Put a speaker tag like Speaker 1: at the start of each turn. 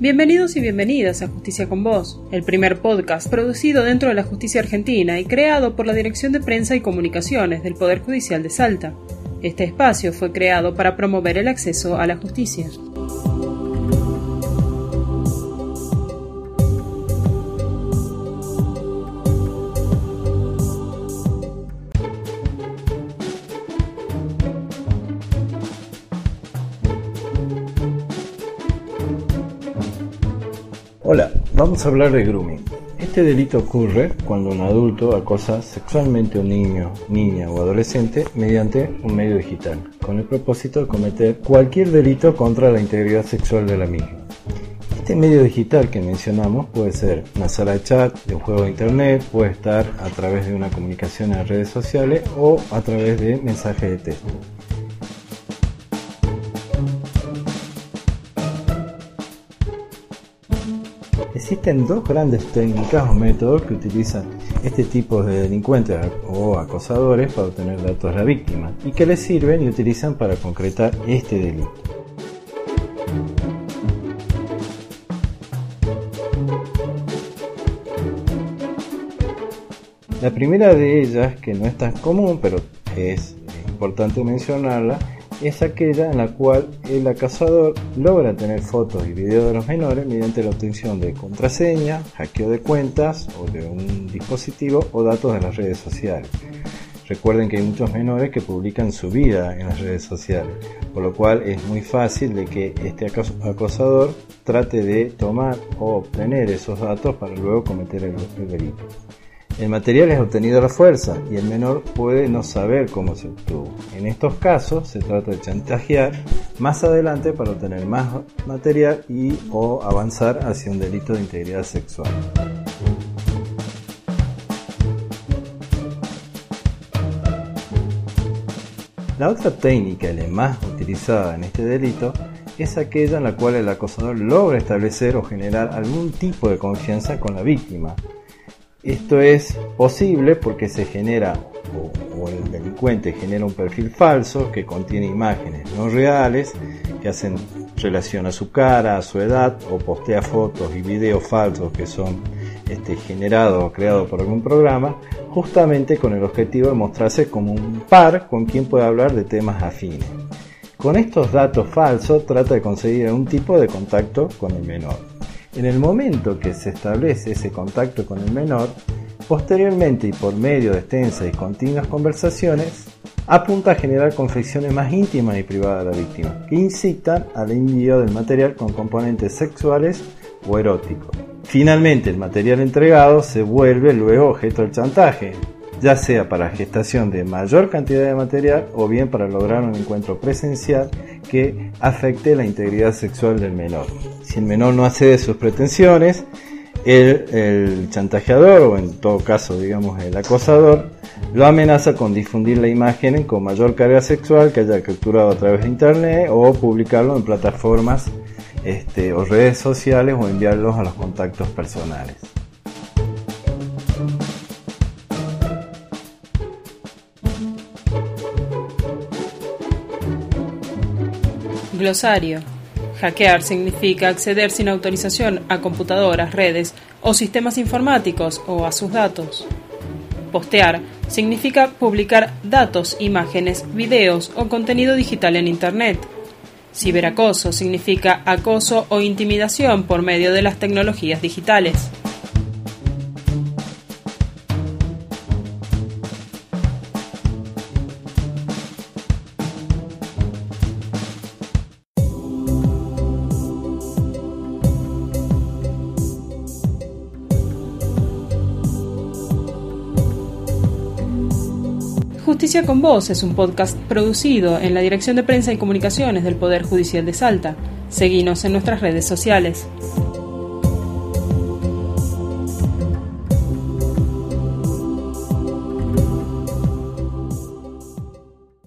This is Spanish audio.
Speaker 1: Bienvenidos y bienvenidas a Justicia con Vos, el primer podcast producido dentro de la justicia argentina y creado por la Dirección de Prensa y Comunicaciones del Poder Judicial de Salta. Este espacio fue creado para promover el acceso a la justicia.
Speaker 2: Hola, vamos a hablar de grooming. Este delito ocurre cuando un adulto acosa sexualmente a un niño, niña o adolescente mediante un medio digital, con el propósito de cometer cualquier delito contra la integridad sexual de la misma. Este medio digital que mencionamos puede ser una sala de chat, de un juego de internet, puede estar a través de una comunicación en redes sociales o a través de mensajes de texto. Existen dos grandes técnicas o métodos que utilizan este tipo de delincuentes o acosadores para obtener datos de la víctima y que les sirven y utilizan para concretar este delito. La primera de ellas, que no es tan común, pero es importante mencionarla, es aquella en la cual el acosador logra tener fotos y videos de los menores mediante la obtención de contraseña, hackeo de cuentas o de un dispositivo o datos de las redes sociales. Recuerden que hay muchos menores que publican su vida en las redes sociales, por lo cual es muy fácil de que este acosador trate de tomar o obtener esos datos para luego cometer el, delito. El material es obtenido a la fuerza y el menor puede no saber cómo se obtuvo. En estos casos se trata de chantajear más adelante para obtener más material y o avanzar hacia un delito de integridad sexual. La otra técnica, la más utilizada en este delito, es aquella en la cual el acosador logra establecer o generar algún tipo de confianza con la víctima, esto es posible porque se genera o, el delincuente genera un perfil falso que contiene imágenes no reales que hacen relación a su cara, a su edad o postea fotos y videos falsos que son este, generados o creados por algún programa justamente con el objetivo de mostrarse como un par con quien puede hablar de temas afines. Con estos datos falsos trata de conseguir un tipo de contacto con el menor. En el momento que se establece ese contacto con el menor, posteriormente y por medio de extensas y continuas conversaciones, apunta a generar confecciones más íntimas y privadas de la víctima, que incitan al envío del material con componentes sexuales o eróticos. Finalmente, el material entregado se vuelve luego objeto del chantaje, ya sea para gestación de mayor cantidad de material o bien para lograr un encuentro presencial que afecte la integridad sexual del menor. Si el menor no accede sus pretensiones, el, el, chantajeador o en todo caso digamos el acosador lo amenaza con difundir la imagen con mayor carga sexual que haya capturado a través de internet o publicarlo en plataformas este, o redes sociales o enviarlos a los contactos personales.
Speaker 1: Glosario. Hackear significa acceder sin autorización a computadoras, redes o sistemas informáticos o a sus datos. Postear significa publicar datos, imágenes, videos o contenido digital en Internet. Ciberacoso significa acoso o intimidación por medio de las tecnologías digitales. Justicia con Vos es un podcast producido en la Dirección de Prensa y Comunicaciones del Poder Judicial de Salta. Seguinos en nuestras redes sociales.